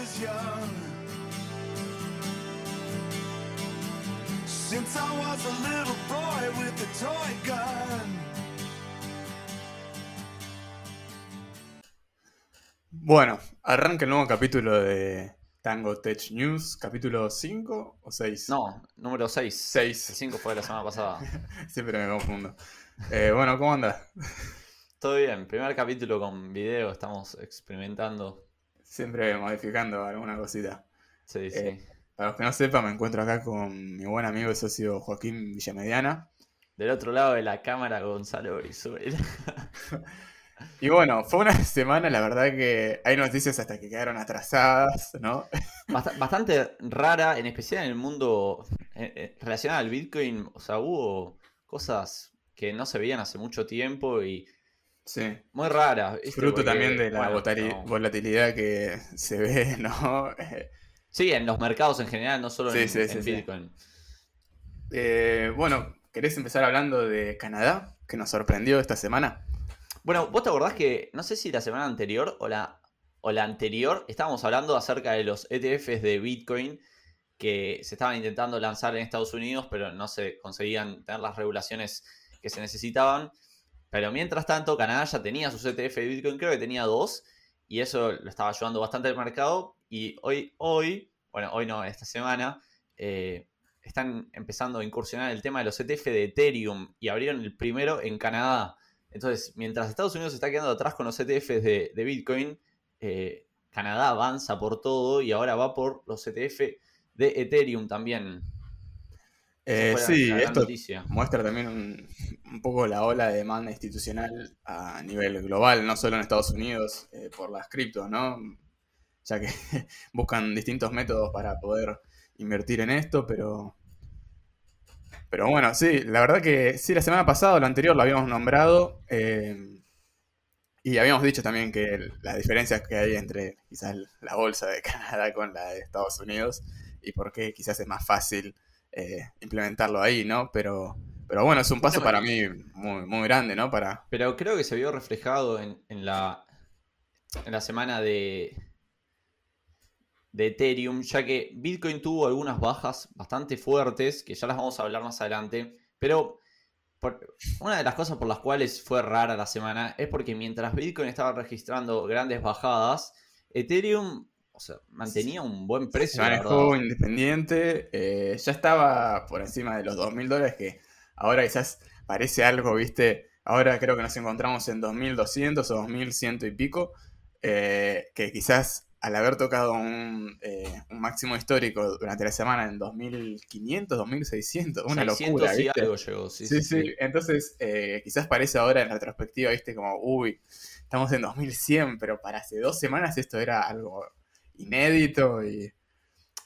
was young. Since I was a little boy with a toy gun. Bueno, arranca el nuevo capítulo de Tango Tech News, capítulo 5 o 6. No, número 6. 6. El 5 fue de la semana pasada. Siempre me confundo. Eh, bueno, ¿cómo andas? Todo bien, primer capítulo con video, estamos experimentando. Siempre modificando alguna cosita. Sí, sí. Eh, para los que no sepan, me encuentro acá con mi buen amigo y socio Joaquín Villamediana. Del otro lado de la cámara, Gonzalo Brizuela. Y bueno, fue una semana, la verdad que hay noticias hasta que quedaron atrasadas, ¿no? Bast- bastante rara, en especial en el mundo eh, eh, relacionado al Bitcoin. O sea, hubo cosas que no se veían hace mucho tiempo y Sí. muy. ¿viste? Fruto Porque, también de la bueno, votari- no. volatilidad que se ve, ¿no? Sí, en los mercados en general, no solo Sí, en, sí, sí, en sí. Bitcoin. Eh, bueno, ¿querés empezar hablando de Canadá? Que nos sorprendió esta semana. Bueno, vos te acordás que, no sé si la semana anterior o la, o la anterior, estábamos hablando acerca de los ETFs de Bitcoin que se estaban intentando lanzar en Estados Unidos, pero no se conseguían tener las regulaciones que se necesitaban. Pero mientras tanto, Canadá ya tenía sus ETF de Bitcoin, creo que tenía dos, y eso lo estaba ayudando bastante al mercado. Y hoy, hoy, bueno, hoy no, esta semana, eh, están empezando a incursionar el tema de los ETF de Ethereum y abrieron el primero en Canadá. Entonces, mientras Estados Unidos está quedando atrás con los ETFs de, de Bitcoin, eh, Canadá avanza por todo y ahora va por los ETF de Ethereum también. Eh, sí, esto noticia. muestra también un, un poco la ola de demanda institucional a nivel global, no solo en Estados Unidos, eh, por las criptos, ¿no? Ya que buscan distintos métodos para poder invertir en esto, pero... Pero bueno, sí, la verdad que sí, la semana pasada o la anterior lo habíamos nombrado eh, y habíamos dicho también que el- las diferencias que hay entre quizás la bolsa de Canadá con la de Estados Unidos y por qué quizás es más fácil eh, implementarlo ahí, ¿no? Pero, pero bueno, es un paso para mí muy, muy grande, ¿no? Para, Pero creo que se vio reflejado en, en la, en la semana de, de Ethereum, ya que Bitcoin tuvo algunas bajas bastante fuertes, que ya las vamos a hablar más adelante, pero por- una de las cosas por las cuales fue rara la semana es porque mientras Bitcoin estaba registrando grandes bajadas, Ethereum o sea, mantenía un buen se precio. la manejó independiente, eh, ya estaba por encima de los 2.000 dólares, que ahora quizás parece algo, ¿viste? Ahora creo que nos encontramos en 2.200 o 2.100 y pico, eh, que quizás al haber tocado un, eh, un máximo histórico durante la semana en 2.500, 2.600, una 600 locura, y ¿viste? algo llegó, sí, Sí, sí, sí, sí. entonces eh, quizás parece ahora en retrospectiva, viste, como, uy, estamos en 2100, pero para hace dos semanas esto era algo inédito y,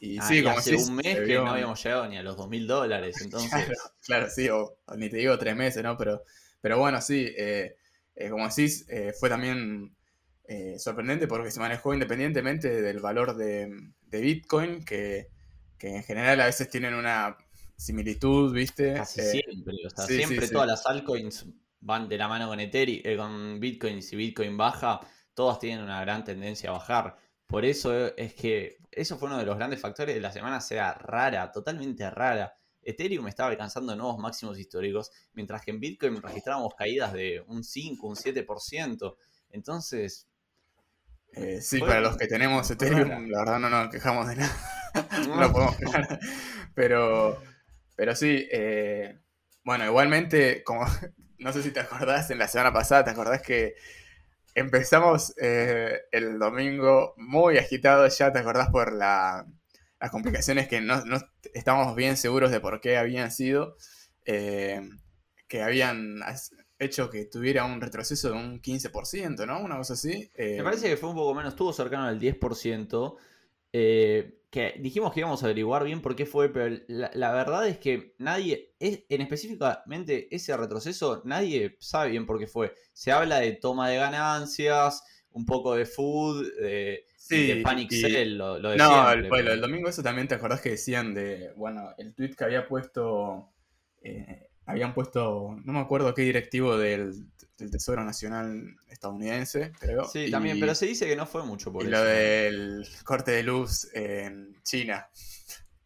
y Ah, sí, y como hace decís, un mes que no habíamos llegado ni a los 2.000 dólares, entonces... Claro, claro, sí, o, o ni te digo tres meses, ¿no? Pero, pero bueno, sí, eh, eh, como decís, eh, fue también eh, sorprendente porque se manejó independientemente del valor de, de Bitcoin, que, que en general a veces tienen una similitud, ¿viste? Casi siempre, o sea, sí, siempre sí. todas las altcoins van de la mano con Ethereum, con Bitcoin, si Bitcoin baja, todas tienen una gran tendencia a bajar. Por eso es que eso fue uno de los grandes factores de la semana, sea rara, totalmente rara. Ethereum estaba alcanzando nuevos máximos históricos, mientras que en Bitcoin registrábamos caídas de un 5, un 7%. Entonces, Eh, sí, para los que tenemos Ethereum, rara. la verdad no nos quejamos de nada. no nos podemos quejar. Pero, pero sí, eh, bueno, igualmente, como no sé si te acordás, en la semana pasada, ¿te acordás que empezamos eh, el domingo muy agitado ya? ¿Te acordás por la, las complicaciones que no, no estábamos bien seguros de por qué habían sido? eh, que habían hecho que tuviera un retroceso de un 15%, ¿no? Una cosa así. eh, Me parece que fue un poco menos, estuvo cercano al 10%. Eh, que dijimos que íbamos a averiguar bien por qué fue, pero la, la verdad es que nadie, es, en específicamente ese retroceso, nadie sabe bien por qué fue. Se habla de toma de ganancias, un poco de food, de, Sí, de panic y- sell, lo, lo de No, siempre, el, pero- el domingo eso también te acordás que decían de, bueno, el tweet que había puesto eh, habían puesto, no me acuerdo qué directivo del, del Tesoro Nacional estadounidense, creo. Sí, y- también, pero se dice que no fue mucho por y eso. lo del corte de luz en China.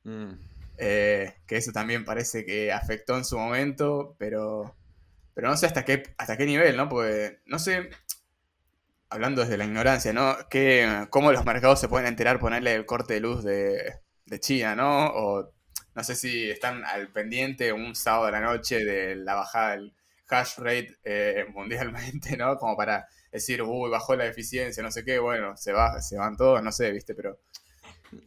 Mm. Eh, que eso también parece que afectó en su momento, pero, pero no sé hasta qué, hasta qué nivel, ¿no? Porque no sé, hablando desde la ignorancia, ¿no? Que, ¿Cómo los mercados se pueden enterar ponerle el corte de luz de, de China, ¿no? O no sé si están al pendiente un sábado de la noche de la bajada del hash rate eh, mundialmente, ¿no? Como para decir, uy, bajó la eficiencia, no sé qué, bueno, se, va, se van todos, no sé, ¿viste? Pero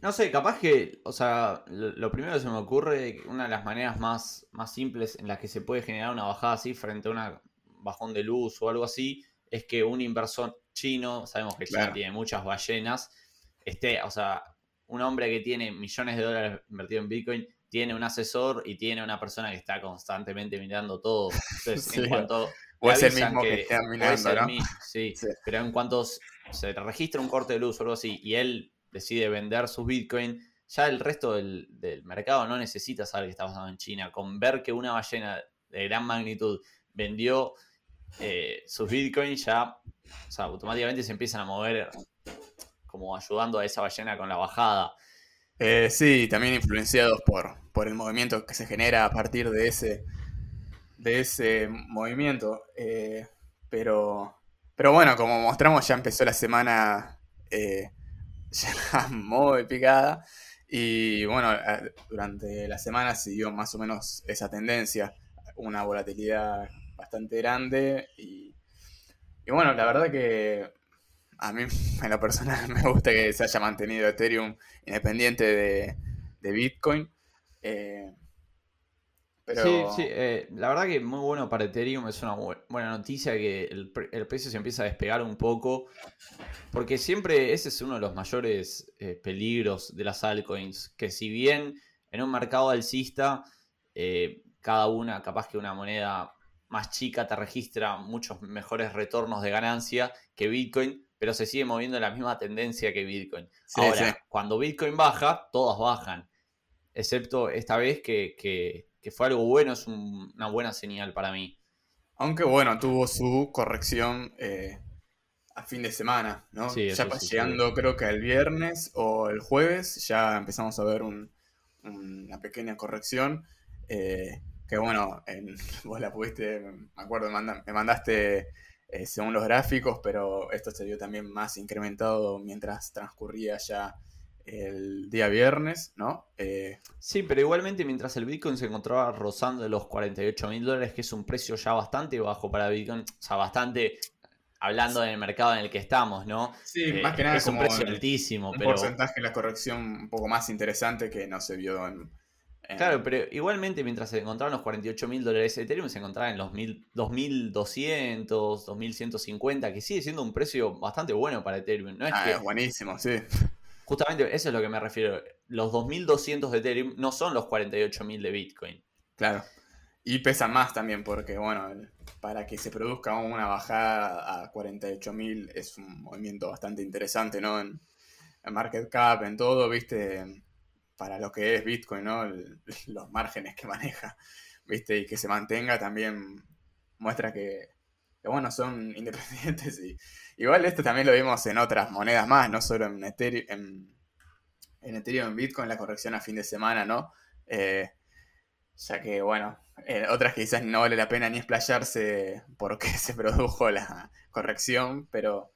No sé, capaz que, o sea, lo, lo primero que se me ocurre, una de las maneras más, más simples en las que se puede generar una bajada así frente a un bajón de luz o algo así, es que un inversor chino, sabemos que China Claro. tiene muchas ballenas, esté, o sea, un hombre que tiene millones de dólares invertido en Bitcoin, tiene un asesor y tiene una persona que está constantemente mirando todo. Entonces, Sí. en cuanto... o es el mismo que, que- está mirando, el ¿no? mismo, sí. Sí. Pero en cuanto se registra un corte de luz o algo así y él decide vender sus Bitcoin, ya el resto del, del mercado no necesita saber que está pasando en China. Con ver que una ballena de gran magnitud vendió eh, sus Bitcoin, ya o sea, automáticamente se empiezan a mover como ayudando a esa ballena con la bajada. Eh, sí, también influenciados por, por el movimiento que se genera a partir de ese, de ese movimiento. Eh, pero, pero bueno, como mostramos, ya empezó la semana eh, ya muy picada. Y bueno, durante la semana siguió más o menos esa tendencia. Una volatilidad bastante grande. Y bueno, la verdad que a mí en lo personal me gusta que se haya mantenido Ethereum independiente de, de Bitcoin. Eh, pero Sí, sí, eh, la verdad que muy bueno para Ethereum, es una bu- buena noticia que el, el precio se empieza a despegar un poco, porque siempre ese es uno de los mayores eh, peligros de las altcoins, que si bien en un mercado alcista, cada una, capaz que una moneda más chica te registra muchos mejores retornos de ganancia que Bitcoin, pero se sigue moviendo en la misma tendencia que Bitcoin. Sí, Ahora, sí. cuando Bitcoin baja, todas bajan. Excepto esta vez que, que- que fue algo bueno, es un- una buena señal para mí. aunque bueno, tuvo su corrección eh, a fin de semana, ¿no? Sí, ya sí, llegando creo que el viernes o el jueves ya empezamos a ver un- una pequeña corrección. eh, que bueno, en- vos la pudiste, me acuerdo, me mandaste eh, según los gráficos, pero esto se vio también más incrementado mientras transcurría ya el día viernes, ¿no? Eh, Sí, pero igualmente mientras el Bitcoin se encontraba rozando los 48 mil dólares, que es un precio ya bastante bajo para Bitcoin, o sea, bastante hablando del mercado en el que estamos, ¿no? sí, Eh, más que nada es un precio altísimo, un pero... porcentaje de la corrección un poco más interesante que no se vio en... en- Claro, pero igualmente mientras se encontraban los 48 mil dólares, Ethereum se encontraba en los mil- 2200, 2150, que sigue siendo un precio bastante bueno para Ethereum. No es Ah, que, es buenísimo, sí. justamente eso es lo que me refiero. Los 2200 de Ethereum no son los 48.000 de Bitcoin. Claro. Y pesan más también porque, bueno, para que se produzca una bajada a 48.000 es un movimiento bastante interesante, ¿no? En, en market cap, en todo, ¿viste? Para lo que es Bitcoin, ¿no? Los márgenes que maneja, ¿viste? Y que se mantenga también muestra que, bueno, son independientes. Y, igual esto también lo vimos en otras monedas más, no solo en Ethereum, en, en Ethereum, en Bitcoin, la corrección a fin de semana, ¿no? Eh, ya que, bueno, eh, otras que quizás no vale la pena ni explayarse porque se produjo la corrección, pero,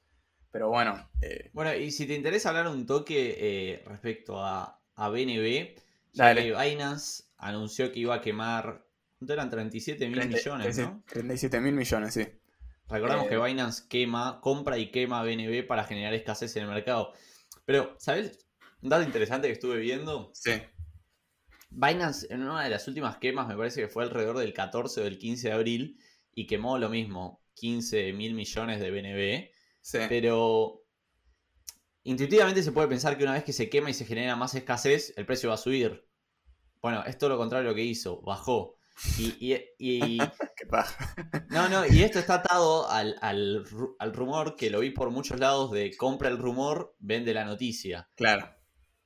pero bueno, eh, Bueno, y si te interesa hablar un toque respecto a, a BNB, ya que Binance anunció que iba a quemar, ¿cuánto eran? 37 mil millones, ¿no? 37 mil millones, sí. Recordamos Eh, que Binance quema, compra y quema BNB para generar escasez en el mercado. Pero, ¿sabes? Un dato interesante que estuve viendo. Sí, Binance en una de las últimas quemas, me parece que fue alrededor del 14 o del 15 de abril, y quemó lo mismo, 15 mil millones de BNB. sí. Pero intuitivamente se puede pensar que una vez que se quema y se genera más escasez, el precio va a subir. Bueno, es todo lo contrario a lo que hizo, bajó. Y, y- y- Qué no, no, y esto está atado al, al ru- al rumor que lo vi por muchos lados de compra el rumor, vende la noticia. Claro,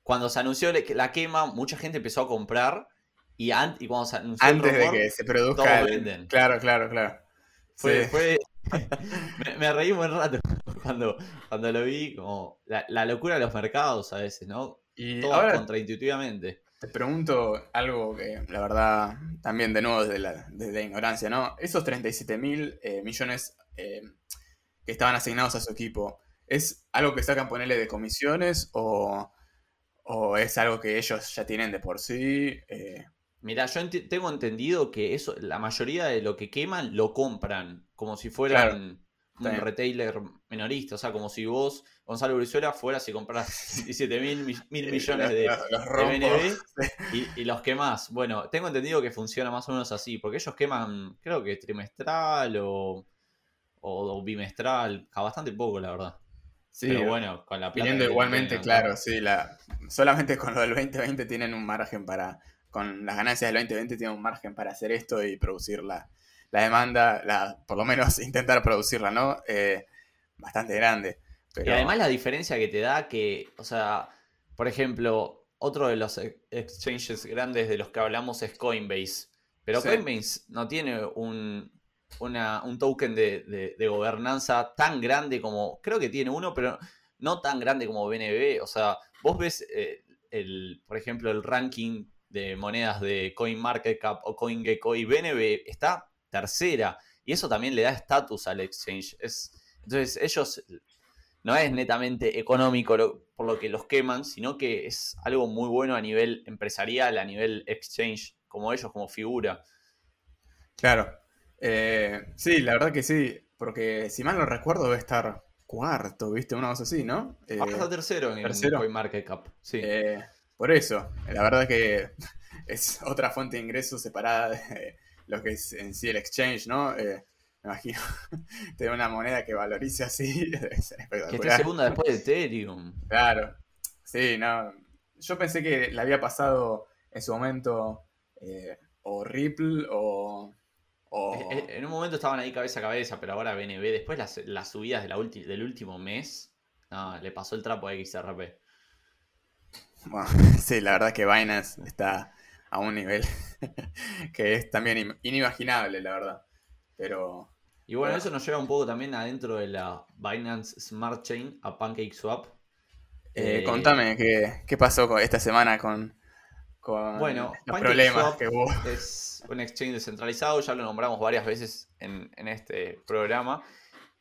Cuando se anunció la quema, mucha gente empezó a comprar Y, an- y cuando se anunció el Antes de rumor, que se produzca el- venden. Claro, claro, claro. Fue, Sí. fue- me, me reí un buen rato cuando, cuando lo vi, como la, la locura de los mercados a veces, ¿no? Y Todo ahora contraintuitivamente. te pregunto algo que la verdad también de nuevo desde la, desde la ignorancia, ¿no? Esos 37 mil millones eh, que estaban asignados a su equipo, ¿es algo que sacan ponerle de comisiones o, o es algo que ellos ya tienen de por sí? Eh, Mira, yo tengo entendido que eso, la mayoría de lo que queman lo compran, como si fueran Claro, un retailer minorista. O sea, como si vos, Gonzalo Brizuela, fueras y compras 17 mil, mil millones de, de. BNB y, y los quemás. Bueno, tengo entendido que funciona más o menos así, porque ellos queman, creo que trimestral o, o bimestral, a bastante poco, la verdad. Sí, Pero bueno, con la plata Teniendo que igualmente, tienen, claro, sí, la, solamente con lo del 2020 tienen un margen para, con las ganancias del 2020 tienen un margen para hacer esto y producir la, la demanda, la, por lo menos intentar producirla, ¿no? Eh, bastante grande. Pero, Y además la diferencia que te da que, o sea, por ejemplo, otro de los ex- exchanges grandes de los que hablamos es Coinbase. Pero Sí. Coinbase no tiene un, una- un token de, de- de gobernanza tan grande como, creo que tiene uno, pero no tan grande como BNB. O sea, vos ves, eh, el, por ejemplo, el ranking de monedas de CoinMarketCap o CoinGecko y BNB está tercera. Y eso también le da estatus al exchange. Es, entonces ellos no es netamente económico lo- por lo que los queman, sino que es algo muy bueno a nivel empresarial, a nivel exchange, como ellos, como figura. Claro. Eh, sí, la verdad que sí, porque si mal no recuerdo debe estar cuarto, ¿viste? Una cosa así, ¿no? Eh, Ahora está tercero en tercero. CoinMarketCap. Sí. Eh, por eso, la verdad que es otra fuente de ingresos separada de lo que es en sí el exchange, ¿no? Eh, me imagino tener una moneda que valorice así, debe ser que esté segunda después de Ethereum. Claro, sí, no. Yo pensé que le había pasado en su momento eh, o Ripple o... o- Eh, En un momento estaban ahí cabeza a cabeza, pero ahora BNB, después las, las subidas de la ulti- del último mes, no, le pasó el trapo a XRP. Bueno, sí, la verdad que Binance está a un nivel que es también im- inimaginable, la verdad. Pero Y bueno, eso nos lleva un poco también adentro de la Binance Smart Chain a PancakeSwap. eh, Eh, contame qué, qué pasó con esta semana con, con Bueno, los problemas que hubo. es un exchange descentralizado, ya lo nombramos varias veces en, en este programa.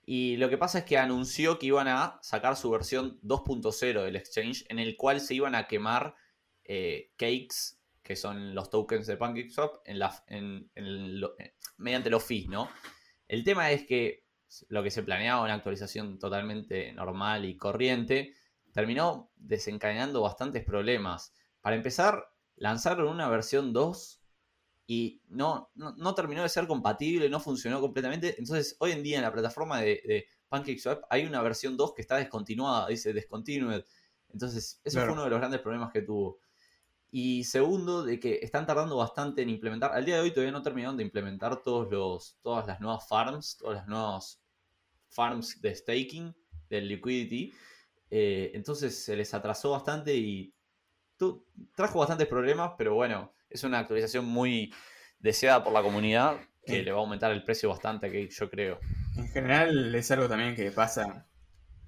Y lo que pasa es que anunció que iban a sacar su versión 2.0 del exchange, en el cual se iban a quemar eh, cakes, que son los tokens de PancakeSwap, en la, en- en lo- eh, mediante los fees, ¿no? El tema es que lo que se planeaba, una actualización totalmente normal y corriente, terminó desencadenando bastantes problemas. Para empezar, lanzaron una versión 2 y no, no, no terminó de ser compatible, no funcionó completamente. Entonces, hoy en día en la plataforma de, de PancakeSwap hay una versión 2 que está descontinuada, dice discontinued. Entonces, eso Claro. fue uno de los grandes problemas que tuvo. Y segundo, de que están tardando bastante en implementar. Al día de hoy todavía no terminaron de implementar todos los, todas las nuevas farms, todas las nuevas farms de staking, del liquidity. Eh, entonces se les atrasó bastante y trajo bastantes problemas, pero bueno, es una actualización muy deseada por la comunidad que le va a aumentar el precio bastante, que yo creo. En general es algo también que pasa,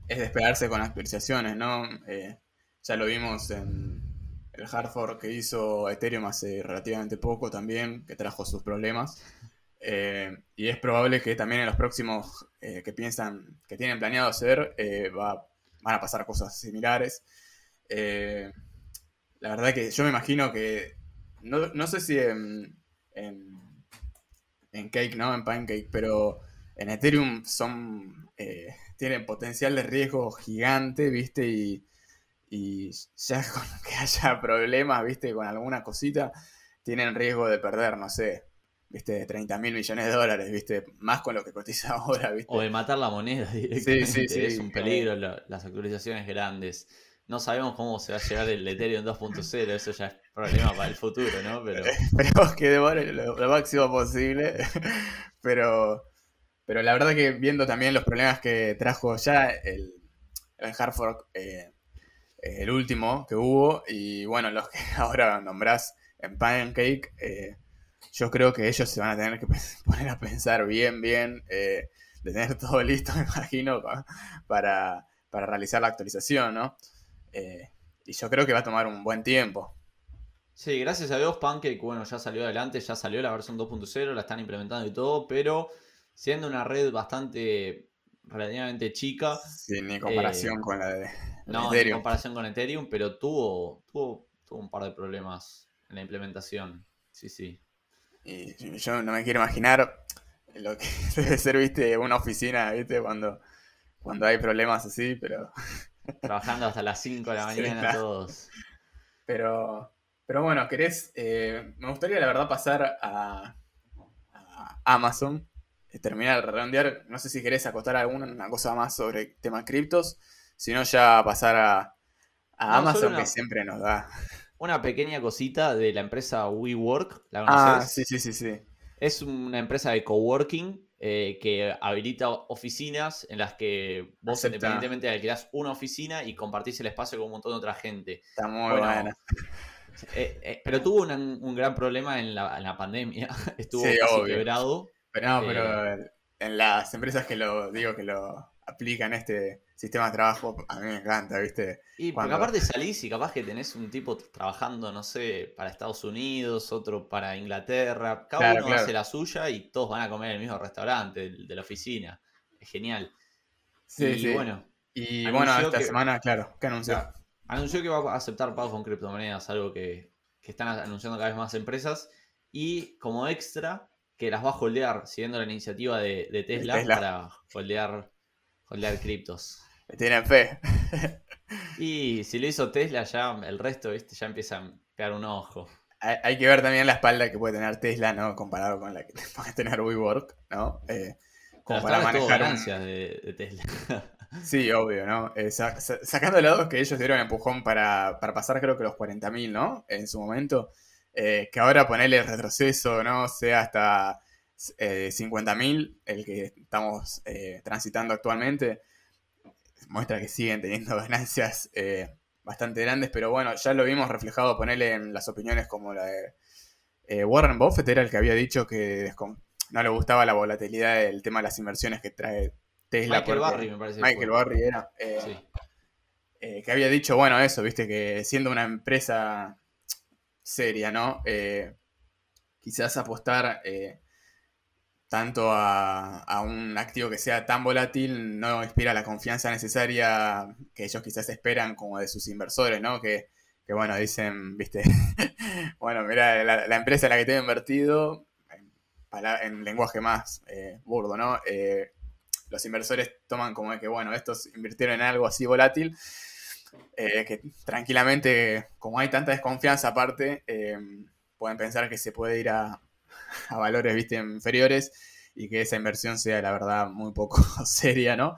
es de esperarse con actualizaciones, ¿no? Eh, ya lo vimos en el hard fork que hizo Ethereum hace relativamente poco también, que trajo sus problemas. Eh, y es probable que también en los próximos eh, que piensan, que tienen planeado hacer, eh, va- van a pasar cosas similares. La verdad que yo me imagino que, no, no sé si en, en, en Cake, ¿no? En Pancake, pero en Ethereum son tienen potencial de riesgo gigante, ¿viste? Y, y ya con que haya problemas, ¿viste? Con alguna cosita, tienen riesgo de perder, no sé, ¿viste? 30 mil millones de dólares, ¿viste? Más con lo que cotiza ahora, ¿viste? O de matar la moneda directamente. sí, sí, es un peligro la- las actualizaciones grandes. No sabemos cómo se va a llegar el Ethereum 2.0, eso ya es problema para el futuro, ¿no? Pero Esperemos que demore lo, lo máximo posible. pero, pero la verdad que viendo también los problemas que trajo ya el, el hard fork, eh, el último que hubo, y bueno, los que ahora nombrás en Pancake, eh, yo creo que ellos se van a tener que poner a pensar bien, bien, eh, de tener todo listo, me imagino, para, para realizar la actualización, ¿no? Eh, y yo creo que va a tomar un buen tiempo. Sí, gracias a Dios Pancake, bueno, ya salió adelante, ya salió la versión 2.0, la están implementando y todo, pero siendo una red bastante relativamente chica. Sin ni comparación con la de no, en comparación con Ethereum, pero tuvo, tuvo, tuvo un par de problemas en la implementación. Sí, sí. Y yo no me quiero imaginar lo que debe ser, viste, una oficina, viste, cuando, cuando hay problemas así, pero... Trabajando hasta las 5 de la mañana todos. Pero, pero bueno, querés... Eh, me gustaría, la verdad, pasar a, a Amazon, terminar de redondear. No sé si querés acotar alguna cosa más sobre el tema criptos, sino ya pasar a, Amazon, que siempre nos da una pequeña cosita de la empresa WeWork. ¿La ah, conoces? Ah, sí, sí, sí, sí. Es una empresa de coworking eh, que habilita oficinas en las que vos independientemente alquilás una oficina y compartís el espacio con un montón de otra gente. Está muy bueno, eh, eh, pero tuvo un, gran problema en la, pandemia. Estuvo casi quebrado. Pero no, pero en las empresas que lo digo que lo aplican este sistema de trabajo, a mí me encanta, ¿viste? Y porque aparte salís y capaz que tenés un tipo trabajando, no sé, para Estados Unidos, otro para Inglaterra, cada uno hace la suya y todos van a comer en el mismo restaurante de, la oficina. Es genial. Sí, y sí. bueno. Y bueno, esta semana, claro, ¿qué anunció? Anunció que va a aceptar pagos con criptomonedas, algo que, están anunciando cada vez más empresas. Y como extra, que las va a holdear, siguiendo la iniciativa de, Tesla, Tesla, para holdear, holdear criptos. Tienen fe. y si lo hizo Tesla, ya el resto, ¿viste? Ya empieza a pegar un ojo. Hay, que ver también la espalda que puede tener Tesla, ¿no? Comparado con la que puede tener WeWork, ¿no? Eh, como para manejar. Un... de, Tesla. sí, obvio, ¿no? Eh, sacando de lado que ellos dieron empujón para, pasar, creo que los 40.000, ¿no? En su momento. Eh, que ahora ponerle retroceso, ¿no? Sea hasta 50.000, el que estamos transitando actualmente muestra que siguen teniendo ganancias eh, bastante grandes, pero bueno, ya lo vimos reflejado, ponerle en las opiniones como la de eh, Warren Buffett, era el que había dicho que no le gustaba la volatilidad del tema de las inversiones que trae Tesla. Michael Barry, me parece. Michael Barry era. Eh, que había dicho, bueno, eso, viste, que siendo una empresa seria, ¿no? quizás apostar tanto a, un activo que sea tan volátil no inspira la confianza necesaria que ellos quizás esperan como de sus inversores, ¿no? Que, bueno, dicen, viste, bueno, mira, la, empresa en la que tengo invertido, en, lenguaje más eh, burdo, ¿no? Eh, los inversores toman como de que, bueno, estos invirtieron en algo así volátil, eh, que tranquilamente, como hay tanta desconfianza aparte, pueden pensar que se puede ir a, a valores, viste, inferiores y que esa inversión sea, la verdad, muy poco seria, ¿no?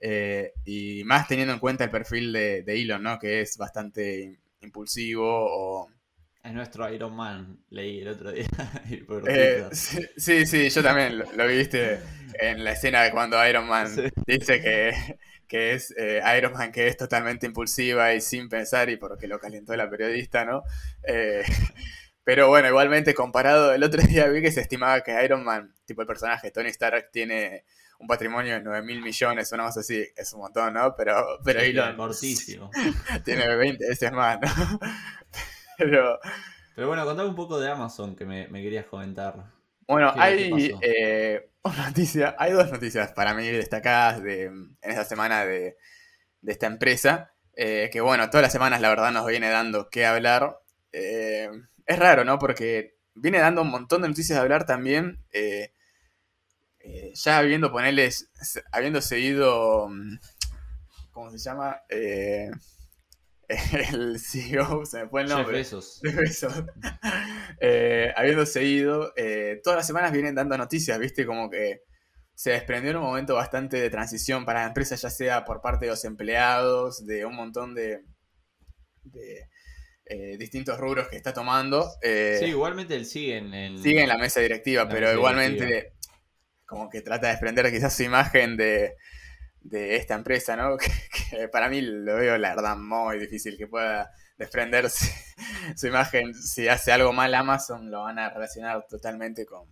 Eh, y más teniendo en cuenta el perfil de, Elon, ¿no? Que es bastante impulsivo o... Es nuestro Iron Man, leí el otro día. Eh, sí, sí, yo también lo, viste en la escena de cuando Iron Man dice que, es eh, Iron Man que es totalmente impulsiva y sin pensar y porque lo calentó la periodista, ¿no? Pero bueno, igualmente comparado, el otro día vi que se estimaba que Iron Man, tipo el personaje Tony Stark, tiene un patrimonio de 9 mil millones, una cosa así, es un montón, ¿no? Pero, pero Elon tiene 20 veces más, ¿no? pero, pero bueno, contame un poco de Amazon que me, querías comentar. Bueno, hay eh, una noticia, hay dos noticias para mí destacadas de, en esta semana de, de esta empresa, eh, que bueno, todas las semanas la verdad nos viene dando qué hablar. Eh, es raro, ¿no? Porque viene dando un montón de noticias de hablar también. Eh, eh, ya habiendo ponerles, habiendo seguido, mm, ¿cómo se llama? Eh, el CEO, se me fue el nombre. Besos. habiendo seguido, todas las semanas vienen dando noticias, ¿viste? Como que se desprendió en un momento bastante de transición para la empresa, ya sea por parte de los empleados, de un montón de, de eh, distintos rubros que está tomando. Eh, sí, igualmente él sigue en, sigue en la mesa directiva, pero igualmente como que trata de desprender quizás su imagen de, esta empresa, ¿no? Que, para mí lo veo la verdad muy difícil que pueda desprenderse su imagen, si hace algo mal Amazon, lo van a relacionar totalmente con,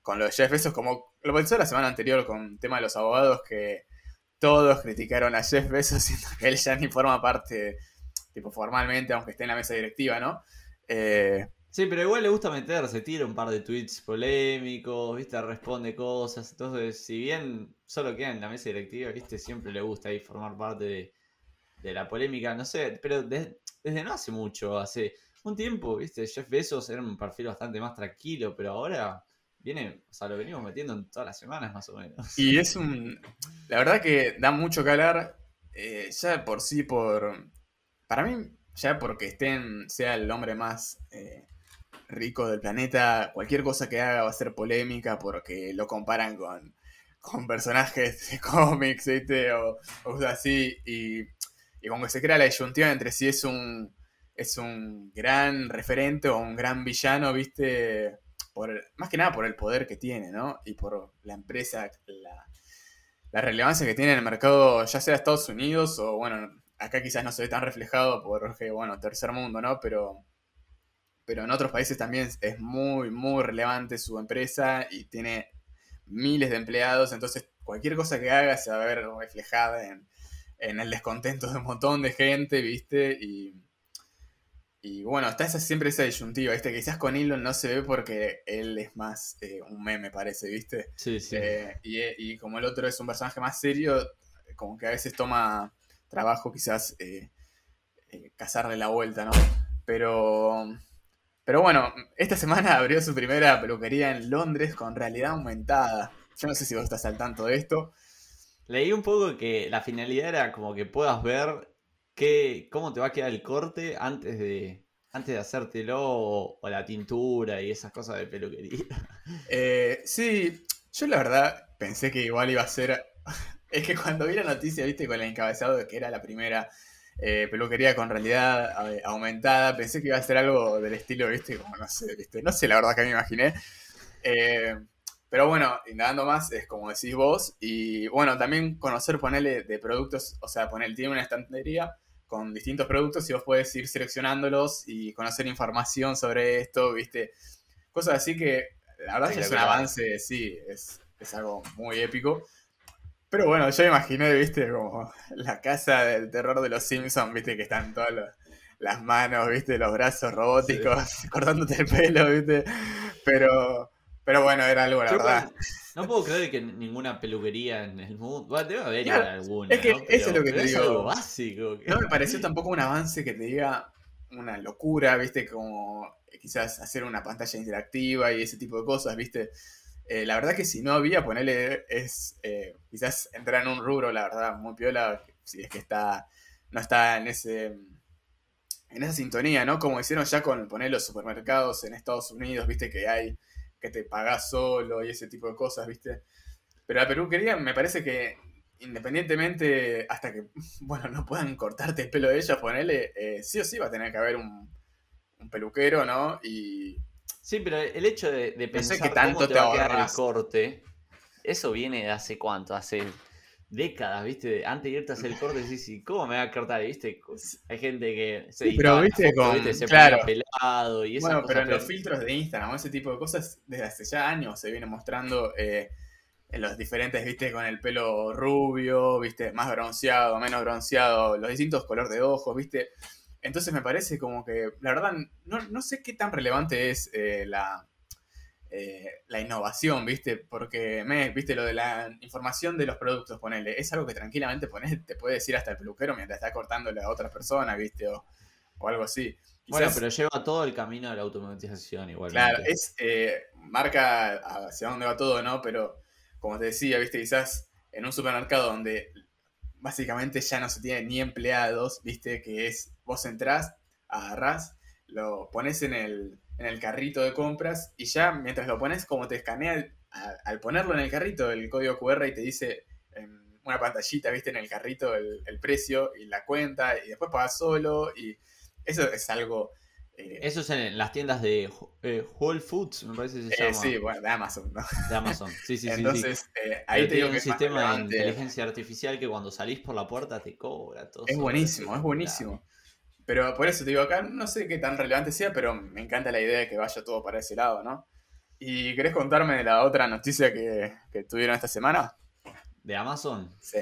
con lo de Jeff Bezos, como lo pensó la semana anterior con el tema de los abogados, que todos criticaron a Jeff Bezos, siendo que él ya ni forma parte, tipo formalmente, aunque esté en la mesa directiva, ¿no? Eh, Sí, pero igual le gusta meterse, tira un par de tweets polémicos, viste, responde cosas. Entonces, si bien solo queda en la mesa directiva, viste, siempre le gusta ahí formar parte de, de la polémica. No sé, pero de- desde no hace mucho, hace un tiempo, viste, Jeff Bezos era un perfil bastante más tranquilo, pero ahora viene, o sea, lo venimos metiendo en todas las semanas más o menos. Y es un. La verdad que da mucho que hablar. eh, ya por sí, por. Para mí, ya porque estén, sea el hombre más eh, rico del planeta, cualquier cosa que haga va a ser polémica porque lo comparan con, con personajes de cómics, ¿viste? O, cosas así. Y, y como que se crea la disyuntiva entre si es un. Es un gran referente o un gran villano, ¿viste? Por, más que nada por el poder que tiene, ¿no? Y por la empresa, la, relevancia que tiene en el mercado, ya sea Estados Unidos o, bueno, acá quizás no se ve tan reflejado porque, bueno, tercer mundo, ¿no? Pero, pero en otros países también es muy, muy relevante su empresa y tiene miles de empleados, entonces cualquier cosa que haga se va a ver reflejada en, en el descontento de un montón de gente, ¿viste? Y, y bueno, está esa, siempre esa disyuntiva, ¿viste? Quizás con Elon no se ve porque él es más eh, un meme, parece, ¿viste? Sí, sí. Eh, y, y como el otro es un personaje más serio, como que a veces toma trabajo quizás eh, eh, cazarle la vuelta, ¿no? Pero, pero bueno, esta semana abrió su primera peluquería en Londres con realidad aumentada. Yo no sé si vos estás al tanto de esto. Leí un poco que la finalidad era como que puedas ver qué, cómo te va a quedar el corte antes de, antes de hacértelo o, o la tintura y esas cosas de peluquería. Eh, sí, yo la verdad pensé que igual iba a ser... Es que cuando vi la noticia, viste, con el encabezado de que era la primera eh, peluquería con realidad eh, aumentada, pensé que iba a ser algo del estilo, viste, como no sé, viste, no sé la verdad que me imaginé. Eh, pero bueno, indagando más, es como decís vos, y bueno, también conocer, ponerle de productos, o sea, poner, tiene una estantería con distintos productos y vos podés ir seleccionándolos y conocer información sobre esto, viste, cosas así que la verdad que es un avance, sí, es, es algo muy épico. Pero bueno, yo me imaginé, viste, como la casa del terror de los Simpsons, viste, que están todas los- las manos, viste, los brazos robóticos, cortándote el pelo, viste. Pero, pero bueno, era algo, la Yo verdad. no puedo creer que ninguna peluquería en el mundo. Bueno, debe haber Claro, alguna. es que ¿no? eso es lo que te es digo. algo básico. No me pareció tampoco un avance que te diga una locura, viste, como quizás hacer una pantalla interactiva y ese tipo de cosas, viste. Eh, la verdad que si no había, ponerle es eh, quizás entrar en un rubro, la verdad, muy piola, si es que está, no está en ese en esa sintonía, ¿no? Como hicieron ya con poner los supermercados en Estados Unidos, viste que hay que te pagás solo y ese tipo de cosas, viste. Pero la peluquería me parece que independientemente, hasta que, bueno, no puedan cortarte el pelo de ellos, ponerle, eh, sí o sí va a tener que haber un peluquero, ¿no? Y Sí, pero el hecho de, de sé pensar qué tanto cómo te, te va a quedar el corte, eso viene de hace cuánto, hace décadas, ¿viste? Antes de irte a hacer el corte, decís, ¿y cómo me va a cortar? ¿Viste? Hay gente que se Sí, pero viste foto, con- ¿viste? Se claro. ponía pelado y esas bueno, pero en los filtros de Instagram, o ese tipo de cosas, desde hace ya años se viene mostrando eh, en los diferentes, viste, con el pelo rubio, viste, más bronceado, menos bronceado, los distintos colores de ojos, viste. Entonces me parece como que, la verdad, no, no sé qué tan relevante es eh, la, eh, la innovación, ¿viste? Porque, me, ¿viste? Lo de la información de los productos, ponele, es algo que tranquilamente ponele, te puede decir hasta el peluquero mientras está cortándole a otra persona, ¿viste? O, o algo así. Bueno, pero lleva todo el camino de la automatización igualmente. Claro, es eh, marca hacia dónde va todo, ¿no? Pero como te decía, viste, quizás en un supermercado donde básicamente ya no se tiene ni empleados, viste, que es vos entrás, agarrás, lo pones en el, en el carrito de compras y ya mientras lo pones, como te escanea, a- al ponerlo en el carrito, el código QR y te dice en una pantallita, viste, en el carrito el, el precio y la cuenta y después pagas solo y eso es algo... eh, Eso es en las tiendas de eh, Whole Foods, me parece que se eh, llama. sí, bueno, de Amazon, ¿no? De Amazon. Sí, sí, sí. sí. Entonces, eh, Pero ahí te digo un que más sistema de inteligencia artificial que cuando salís por la puerta te cobra todo. Es buenísimo, es espectacular. Pero por eso te digo, acá no sé qué tan relevante sea, pero me encanta la idea de que vaya todo para ese lado, ¿no? ¿Y querés contarme de la otra noticia que, que tuvieron esta semana? ¿De Amazon? Sí.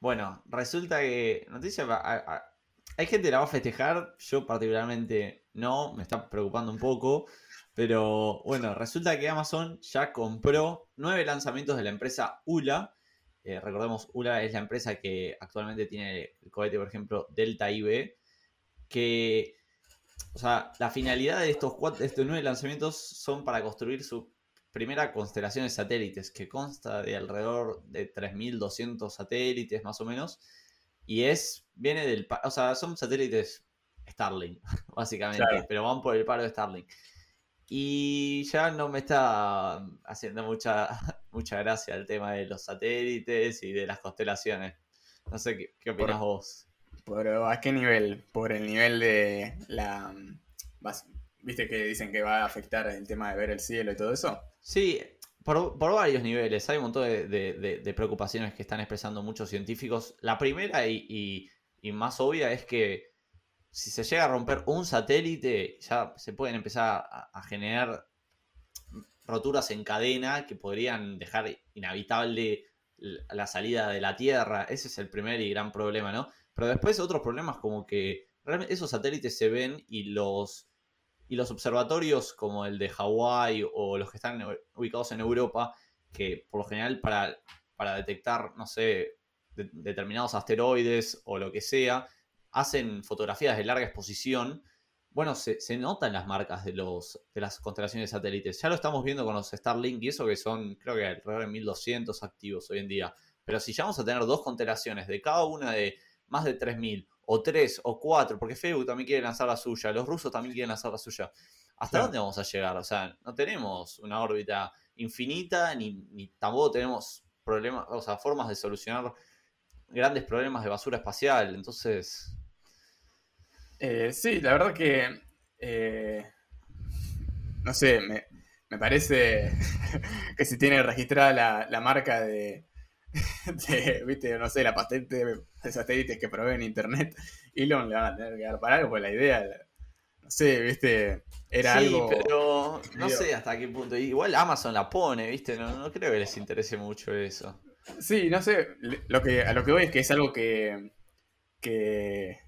Bueno, resulta que. Noticia. a- a- hay gente que la va a festejar. Yo, particularmente, no. Me está preocupando un poco. Pero bueno, resulta que Amazon ya compró nueve lanzamientos de la empresa ULA. Eh, recordemos, ULA es la empresa que actualmente tiene el cohete, por ejemplo, Delta IB. Que. O sea, la finalidad de estos, cuatro, de estos nueve lanzamientos son para construir su primera constelación de satélites, que consta de alrededor de 3.200 satélites más o menos, y es, viene del, o sea, son satélites Starlink, básicamente, Claro. pero van por el paro de Starlink. Y ya no me está haciendo mucha, mucha gracia el tema de los satélites y de las constelaciones. No sé qué, qué opinas Por- vos. ¿Pero a qué nivel? ¿Por el nivel de la... vas- ¿Viste que dicen que va a afectar el tema de ver el cielo y todo eso? Sí, por, por varios niveles. Hay un montón de, de- de- de preocupaciones que están expresando muchos científicos. La primera y, y- y más obvia es que si se llega a romper un satélite, ya se pueden empezar a, generar roturas en cadena que podrían dejar inhabitable la salida de la Tierra. Ese es el primer y gran problema, ¿no? Pero después otros problemas como que esos satélites se ven y los y los observatorios como el de Hawái o los que están ubicados en Europa, que por lo general para, para detectar, no sé, de- determinados asteroides o lo que sea, hacen fotografías de larga exposición, bueno, se, se notan las marcas de, los, de las constelaciones de satélites. Ya lo estamos viendo con los Starlink y eso que son, creo que alrededor de 1200 activos hoy en día. Pero si llegamos a tener dos constelaciones de cada una de más de 3000 o tres o cuatro, porque Facebook también quiere lanzar la suya, los rusos también quieren lanzar la suya. ¿Hasta Claro. dónde vamos a llegar? O sea, no tenemos una órbita infinita, ni, ni tampoco tenemos problemas, o sea, formas de solucionar grandes problemas de basura espacial. Entonces, Eh, sí, la verdad que... eh, no sé, me, me parece que si tiene registrada la, la marca de, de, viste, no sé, la patente de satélites que proveen internet, Elon le van a tener que dar para algo, pues la idea, no sé, viste, era sí, algo... pero no sé hasta qué punto. Igual Amazon la pone, ¿viste? No, no creo que les interese mucho eso. Sí, no sé, lo que, a lo que voy es que es algo que, que,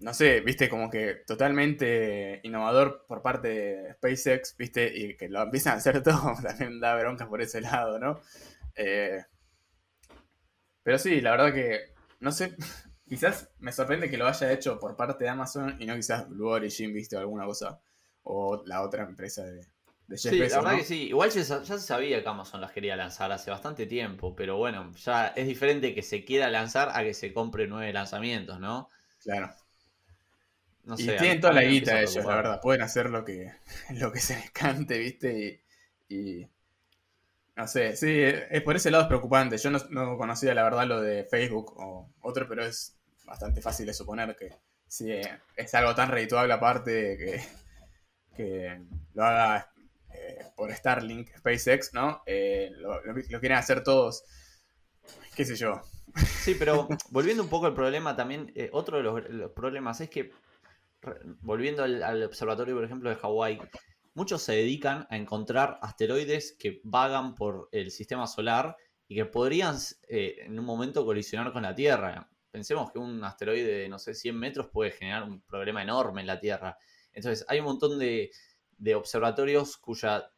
no sé, viste, como que totalmente innovador por parte de SpaceX, viste, y que lo empiezan a hacer todo, también da bronca por ese lado, ¿no? Eh, pero sí, la verdad que, no sé, quizás me sorprende que lo haya hecho por parte de Amazon y no quizás Blue Origin, viste, o alguna cosa, o la otra empresa de, Sí, la verdad ¿no? que sí. Igual ya se sabía que Amazon las quería lanzar hace bastante tiempo, pero bueno, ya es diferente que se quiera lanzar a que se compre nueve lanzamientos, ¿no? Claro. No Y sé, tienen toda la guita ellos, la verdad. Pueden hacer lo que, lo que se les cante, ¿viste? Y, y- no sé, sí, es por ese lado es preocupante. Yo no, no conocía la verdad lo de Facebook o otro, pero es bastante fácil de suponer que si es algo tan redituable aparte que, que lo haga eh, por Starlink, SpaceX, ¿no? Eh, lo, lo- lo quieren hacer todos, qué sé yo. Sí, pero volviendo un poco al problema también, eh, otro de los, los problemas es que, volviendo al, observatorio, por ejemplo, de Hawái, muchos se dedican a encontrar asteroides que vagan por el sistema solar y que podrían eh, en un momento colisionar con la Tierra. Pensemos que un asteroide de, no sé, 100 metros puede generar un problema enorme en la Tierra. Entonces, hay un montón de, observatorios cuya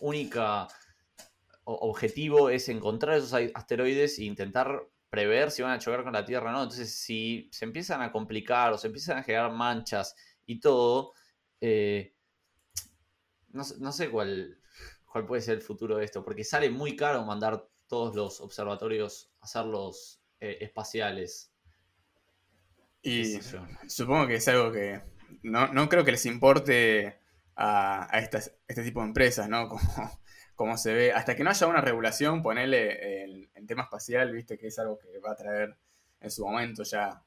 única objetivo es encontrar esos asteroides e intentar prever si van a chocar con la Tierra o no. Entonces, si se empiezan a complicar o se empiezan a generar manchas y todo, eh, no, sé- no sé cuál, cuál puede ser el futuro de esto, porque sale muy caro mandar todos los observatorios a hacerlos eh, espaciales. Y. Supongo que es algo que no, no creo que les importe a, a estas, este tipo de empresas, ¿no? Como, como se ve, hasta que no haya una regulación, ponerle el, el tema espacial, viste, que es algo que va a traer en su momento ya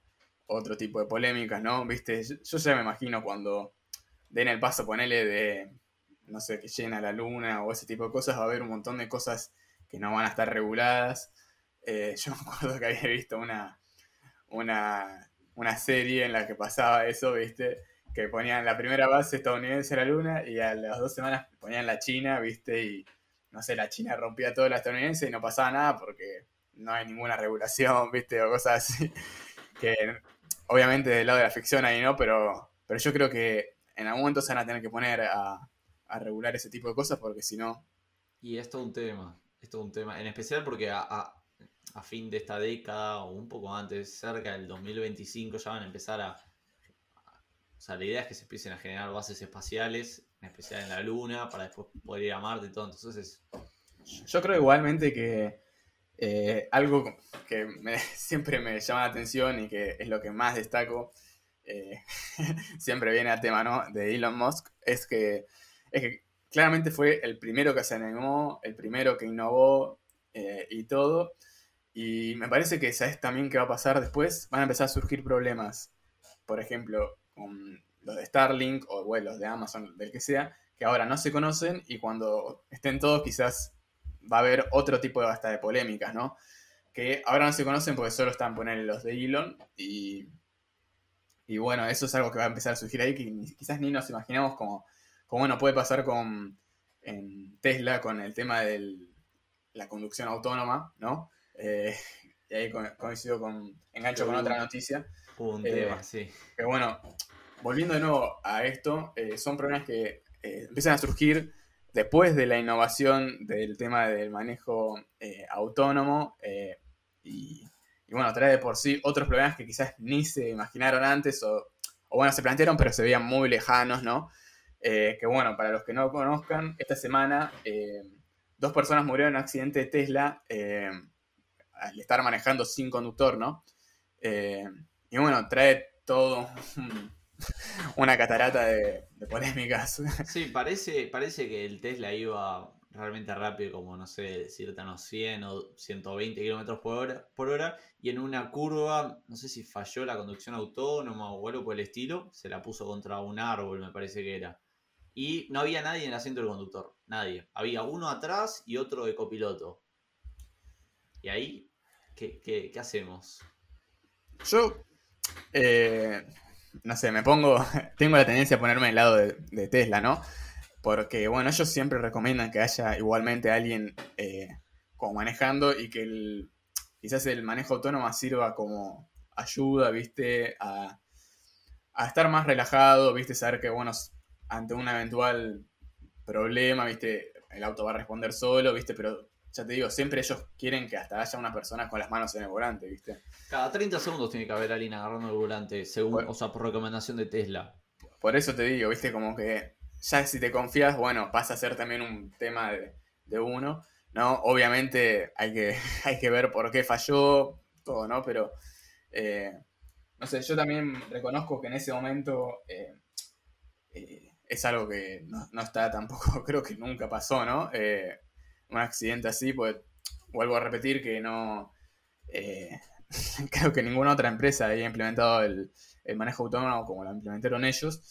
otro tipo de polémicas, ¿no? Viste, yo, ya me imagino cuando den el paso, ponerle de, no sé, que llena la luna o ese tipo de cosas, va a haber un montón de cosas que no van a estar reguladas. Eh, yo me acuerdo que había visto una, una una serie en la que pasaba eso, ¿viste? Que ponían la primera base estadounidense en la luna y a las dos semanas ponían la China, ¿viste? Y no sé, la China rompía todo la estadounidense y no pasaba nada porque no hay ninguna regulación, ¿viste? O cosas así. Que obviamente del lado de la ficción ahí no, pero, pero yo creo que en algún momento se van a tener que poner a, a regular ese tipo de cosas porque si no, Y es todo un tema, es todo un tema, en especial porque a, a- a fin de esta década o un poco antes, cerca del 2025, ya van a empezar a... O sea, la idea es que se empiecen a generar bases espaciales, en especial en la Luna, para después poder ir a Marte y todo. Entonces, Yo creo igualmente que eh, algo que siempre me llama la atención y que es lo que más destaco, eh, siempre viene a tema ¿no? de Elon Musk, es que, es claramente fue el primero que se animó, el primero que innovó eh, y todo. Y me parece que sabes también qué va a pasar después. Van a empezar a surgir problemas, por ejemplo, con los de Starlink o bueno, los de Amazon, del que sea, que ahora no se conocen y cuando estén todos quizás va a haber otro tipo de hasta de polémicas, ¿no? Que ahora no se conocen porque solo están poner los de Elon y, y bueno, eso es algo que va a empezar a surgir ahí que ni- quizás ni nos imaginamos como, como bueno, puede pasar con en Tesla con el tema de la conducción autónoma, ¿no? Eh, y ahí co- coincido con, engancho con otra noticia, un Eh, sí. que bueno, volviendo de nuevo a esto, eh, son problemas que eh, empiezan a surgir después de la innovación del tema del manejo eh, autónomo y, bueno, trae de por sí otros problemas que quizás ni se imaginaron antes o, bueno, se plantearon pero se veían muy lejanos, ¿no? Que bueno, para los que no conozcan, esta semana dos personas murieron en un accidente de Tesla al estar manejando sin conductor, ¿no? Y bueno, trae todo una catarata de, de polémicas. Sí, parece, parece que el Tesla iba realmente rápido, como no sé, decirte unos 100 o 120 kilómetros por hora, por hora, y en una curva, no sé si falló la conducción autónoma o algo por el estilo, se la puso contra un árbol, me parece que era. Y no había nadie en el asiento del conductor, nadie. Había uno atrás y otro de copiloto. Y ahí, ¿qué, qué- qué hacemos? Yo, eh, no sé, me pongo, tengo la tendencia a ponerme del lado de, Tesla, ¿no? Porque, bueno, ellos siempre recomiendan que haya igualmente alguien eh, como manejando y que el, quizás el manejo autónomo sirva como ayuda, ¿viste? A, a estar más relajado, ¿viste? Saber que, bueno, ante un eventual problema, ¿viste? El auto va a responder solo, ¿viste? Pero ya te digo, siempre ellos quieren que hasta haya una persona con las manos en el volante, ¿viste? Cada 30 segundos tiene que haber alguien agarrando el volante, según, o sea, por recomendación de Tesla. Por eso te digo, viste, como que ya si te confías, bueno, pasa a ser también un tema de, de uno, ¿no? Obviamente hay que, hay que ver por qué falló, todo, ¿no? Pero, eh, no sé, yo también reconozco que en ese momento eh, eh, es algo que no, no está tampoco, creo que nunca pasó, ¿no? Eh, un accidente así, pues vuelvo a repetir que no... eh, creo que ninguna otra empresa había implementado el, el manejo autónomo como lo implementaron ellos.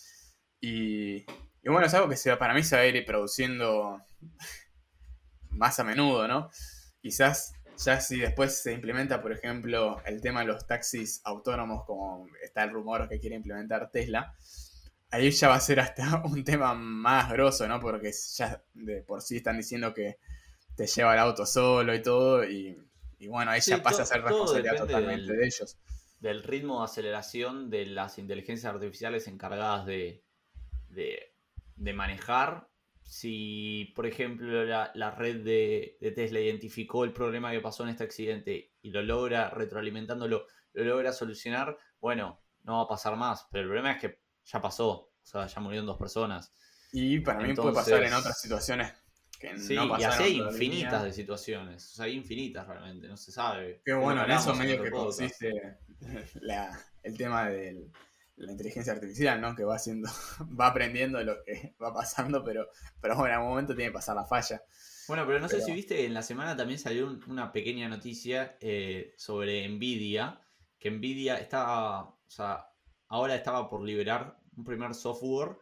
Y, y bueno, es algo que se, para mí se va a ir produciendo más a menudo, ¿no? Quizás ya si después se implementa, por ejemplo, el tema de los taxis autónomos, como está el rumor que quiere implementar Tesla, ahí ya va a ser hasta un tema más grosso, ¿no? Porque ya de por sí están diciendo que te lleva el auto solo y todo, y, y bueno, ahí ya pasa a ser responsabilidad totalmente del- de ellos. del ritmo de aceleración de las inteligencias artificiales encargadas de, de, de manejar. Si, por ejemplo, la, la red de, de Tesla identificó el problema que pasó en este accidente y lo logra, retroalimentándolo, lo logra solucionar, bueno, no va a pasar más. Pero el problema es que ya pasó. O sea, ya murieron dos personas. Y para mí puede pasar en otras situaciones que Sí, no y así infinitas de situaciones. O sea, hay infinitas realmente, no se sabe. Lo bueno, en eso medio que podcast. consiste la- el tema de la inteligencia artificial, ¿no? Que va haciendo, va aprendiendo lo que va pasando, pero, pero bueno, en algún momento tiene que pasar la falla. Bueno, pero no sé si viste, en la semana también salió un- una pequeña noticia eh, sobre Nvidia, que Nvidia estaba, o sea, ahora estaba por liberar un primer software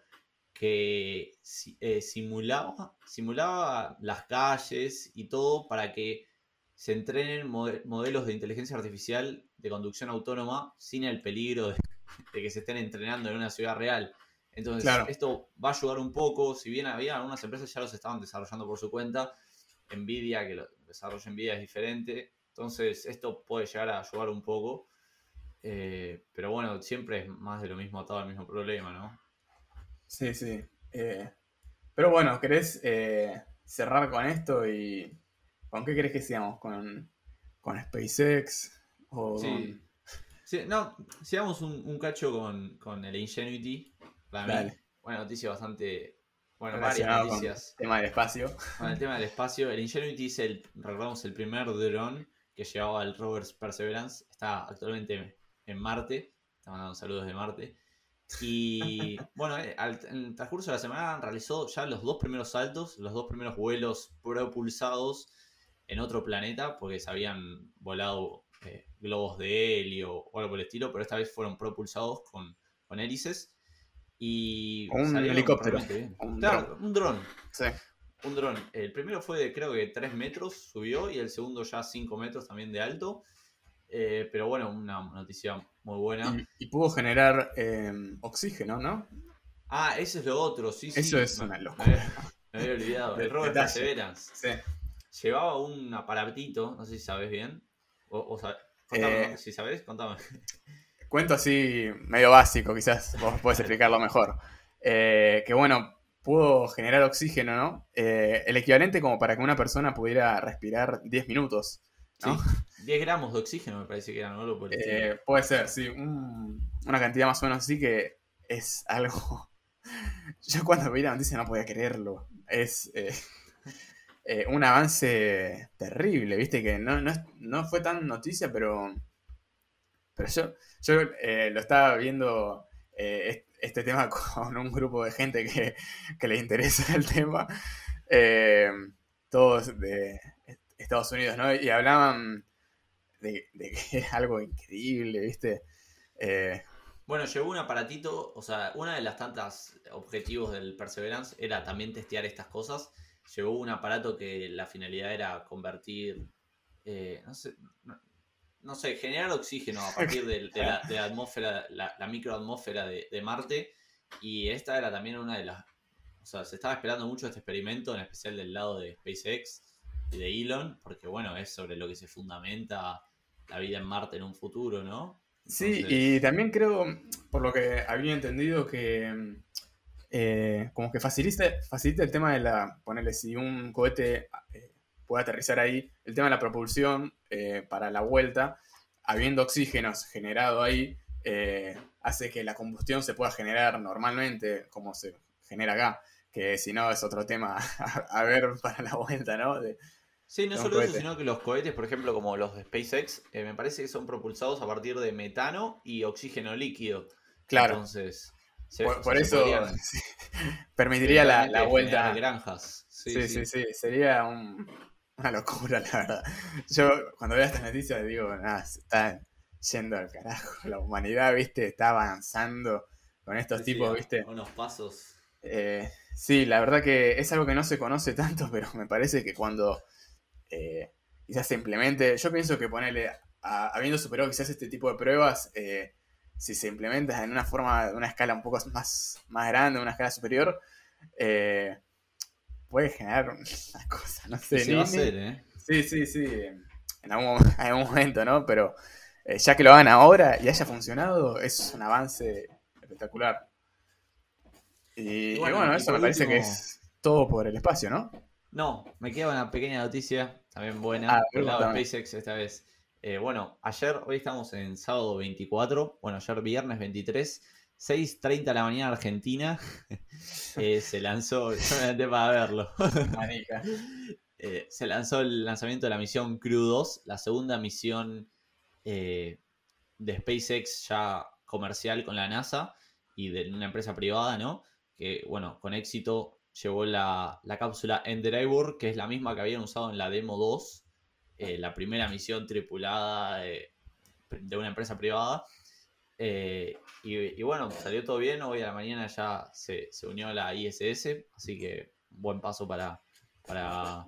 que eh, simulaba, simulaba las calles y todo para que se entrenen mode- modelos de inteligencia artificial de conducción autónoma sin el peligro de, de que se estén entrenando en una ciudad real. Entonces, Claro. esto va a ayudar un poco. Si bien había algunas empresas ya los estaban desarrollando por su cuenta, Nvidia, que lo desarrolla Nvidia es diferente. Entonces, esto puede llegar a ayudar un poco. Eh, pero bueno, siempre es más de lo mismo atado al mismo problema, ¿no? Sí, sí. Eh, pero bueno, ¿querés eh, cerrar con esto y con qué querés que sigamos? ¿Con, con SpaceX? O Sí. Sí, no, sigamos un, un cacho con, con el Ingenuity. Para mí, Dale. una noticia bastante. Bueno, varias con noticias. tema del espacio? Con el tema del espacio, el Ingenuity es el, recordamos, el primer dron que llevaba al rover Perseverance. Está actualmente en Marte. Está mandando saludos de Marte. Y bueno, eh, al- en el transcurso de la semana realizó ya los dos primeros saltos, los dos primeros vuelos propulsados en otro planeta, porque se habían volado eh, globos de helio o algo por el estilo, pero esta vez fueron propulsados con, con hélices. Y Un helicóptero, un Claro, un dron. Sí. Un dron. El primero fue de creo que 3 metros, subió, y el segundo ya 5 metros también de alto. Eh, pero bueno, una noticia muy buena. Y, y pudo generar eh, oxígeno, ¿no? Ah, ese es lo otro, sí, sí. Eso es una locura. me había olvidado. De- El Robert. Perseverance. Sí. Llevaba un aparatito, no sé si sabes bien. O, o sab- contame, Eh, si sabes, contame. Cuento así medio básico, quizás vos podés explicarlo mejor. Eh, que bueno, pudo generar oxígeno, ¿no? Eh, el equivalente como para que una persona pudiera respirar 10 minutos. ¿no? Sí, 10 gramos de oxígeno me parece que eran, ¿no? Lo. Eh, puede ser, sí, un- una cantidad más o menos así que es algo... Yo cuando vi la noticia no podía creerlo. Es eh, eh, un avance terrible, viste, que no, no, no fue tan noticia, pero... Pero yo, yo eh, lo estaba viendo est- este tema con un grupo de gente que, que le interesa el tema, todos de Estados Unidos, ¿no? Y hablaban de, que es algo increíble, ¿viste? Eh, Bueno, llevó un aparatito, o sea, una de las tantas objetivos del Perseverance era también testear estas cosas. Llevó un aparato que la finalidad era convertir, eh, no sé, no, sé, generar oxígeno a partir de, la, atmósfera, la, microatmósfera de Marte. Y esta era también una de las, o sea, se estaba esperando mucho este experimento, en especial del lado de SpaceX y de Elon, porque bueno, es sobre lo que se fundamenta la vida en Marte en un futuro, ¿no? Sí, y también creo, por lo que había entendido, que eh, como que facilita, facilita el tema de la, ponerle, si un cohete eh, puede aterrizar ahí, el tema de la propulsión eh, para la vuelta, habiendo oxígenos generado ahí, eh, hace que la combustión se pueda generar normalmente, como se genera acá, que si no es otro tema a, a ver para la vuelta, ¿no? De- Sí, no de solo eso, sino que los cohetes, por ejemplo, como los de SpaceX, eh, me parece que son propulsados a partir de metano y oxígeno líquido. claro, Entonces, se- por, se eso podrían sí, permitiría la, la vuelta. generar granjas. Sí, Sí, sí, sí, sería un- una locura, la verdad. Yo cuando veo estas noticias digo, nada, se está yendo al carajo. La humanidad, viste, está avanzando con estos tipos, viste. Unos pasos. Eh, sí, la verdad que es algo que no se conoce tanto, pero me parece que cuando eh, quizás se implemente, yo pienso que ponerle, a- habiendo superado quizás este tipo de pruebas, eh, si se implementa en una forma, de una escala un poco más, más grande, una escala superior, eh, puede generar una cosa, no sé. ni- va a ¿eh? Sí, sí, sí, en algún, en algún momento, ¿no? Pero eh, ya que lo hagan ahora y haya funcionado, es un avance espectacular. Y, y Bueno, eso me parece que es todo por el espacio, ¿no? No, me queda una pequeña noticia, también buena, Ah, por lado de. SpaceX esta vez. Eh, bueno, ayer, hoy estamos en sábado 24, bueno, ayer viernes 23, 6.30 de la mañana Argentina, eh, se lanzó, yo me levanté para verlo, Manica. Eh, se lanzó el lanzamiento de la misión Crew 2, la segunda misión eh, de SpaceX ya comercial con la NASA y de una empresa privada, ¿no? Que, bueno, con éxito llevó la, la cápsula Endeavour, que es la misma que habían usado en la Demo 2, eh, la primera misión tripulada eh, de una empresa privada. Eh, y, bueno, salió todo bien. Hoy a la mañana ya se, unió a la ISS, así que buen paso para, para,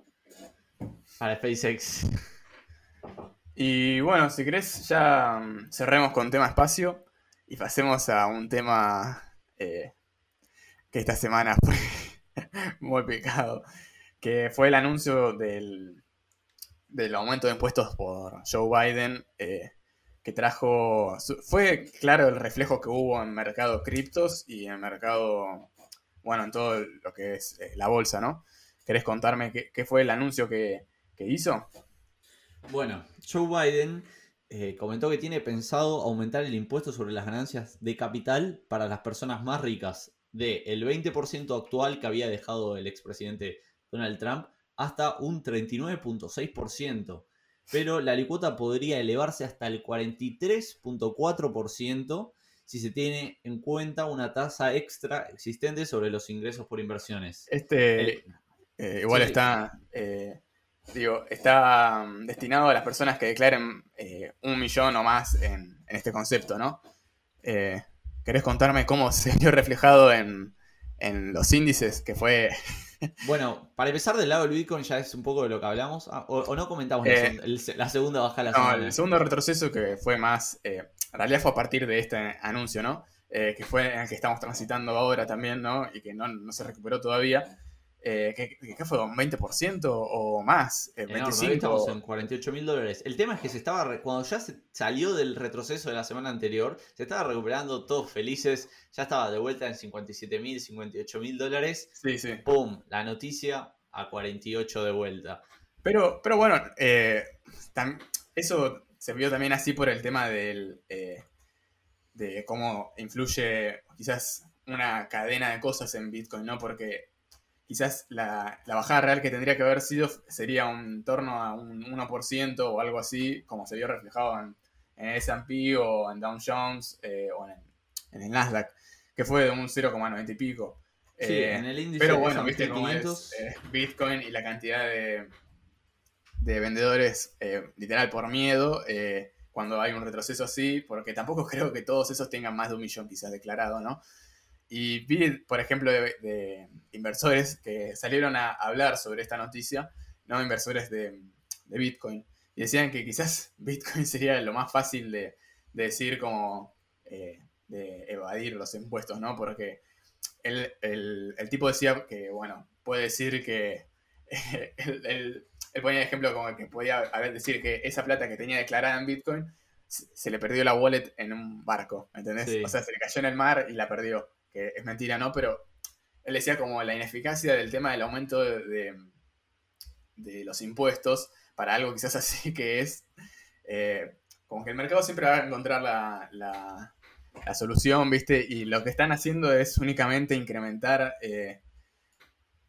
para SpaceX. Y bueno, si querés, ya mm, cerremos con tema espacio y pasemos a un tema que esta semana fue muy picado, que fue el anuncio del, del aumento de impuestos por Joe Biden, eh, que trajo, fue claro el reflejo que hubo en mercado criptos y en mercado, bueno, en todo lo que es eh, la bolsa, ¿no? ¿Querés contarme qué, qué fue el anuncio que, que hizo? Bueno, Joe Biden eh, comentó que tiene pensado aumentar el impuesto sobre las ganancias de capital para las personas más ricas de el 20% actual que había dejado el expresidente Donald Trump hasta un 39.6%. Pero la alicuota podría elevarse hasta el 43.4% si se tiene en cuenta una tasa extra existente sobre los ingresos por inversiones. Este El- eh, igual sí. está, eh, digo, está mm, destinado a las personas que declaren eh, un millón o más en, en este concepto, ¿no? Eh, ¿Querés contarme cómo se vio reflejado en, en los índices? Que fue... Bueno, para empezar del lado del Bitcoin ya es un poco de lo que hablamos. Ah, o, o no comentamos la, Eh, segun- el- la segunda baja la No, semana. el segundo retroceso que fue más, eh, en realidad fue a partir de este anuncio, ¿no? Eh, que fue en el que estamos transitando ahora también, ¿no? Y que no, no se recuperó todavía. Eh, ¿qué, qué fue? ¿Un 20% o más? Eh, Enorme, hoy 25%. estamos en 48 mil dólares. El tema es que se estaba, cuando ya se salió del retroceso de la semana anterior, se estaba recuperando todos felices, ya estaba de vuelta en 57 mil, 58 mil dólares. Sí, sí. ¡Pum! La noticia a 48 de vuelta. Pero, pero bueno, eh, eso se vio también así por el tema del, eh, de cómo influye quizás una cadena de cosas en Bitcoin, ¿no? Porque quizás la, la bajada real que tendría que haber sido sería un torno a un 1% o algo así, como se vio reflejado en, en el S&P o en Dow Jones eh, o en, el- en el Nasdaq, que fue de un 0,90 y pico. Sí, Eh, en el índice pero de bueno, viste cómo 500. es eh, Bitcoin y la cantidad de, de vendedores, literal, por miedo, cuando hay un retroceso así, porque tampoco creo que todos esos tengan más de un millón quizás declarado, ¿no? Y vi, por ejemplo, de, de inversores que salieron a hablar sobre esta noticia, ¿no? Inversores de, de Bitcoin, y decían que quizás Bitcoin sería lo más fácil de, de decir como eh, de evadir los impuestos, ¿no? Porque el, el- el tipo decía que, bueno, puede decir que él, él- él ponía el ejemplo como que podía haber decir que esa plata que tenía declarada en Bitcoin se se le perdió la wallet en un barco, ¿entendés? Sí. O sea, se le cayó en el mar y la perdió, es mentira, ¿no? Pero él decía como la ineficacia del tema del aumento de, de- los impuestos para algo quizás así que es eh, como que el mercado siempre va a encontrar la, la- la solución, ¿viste? Y lo que están haciendo es únicamente incrementar eh,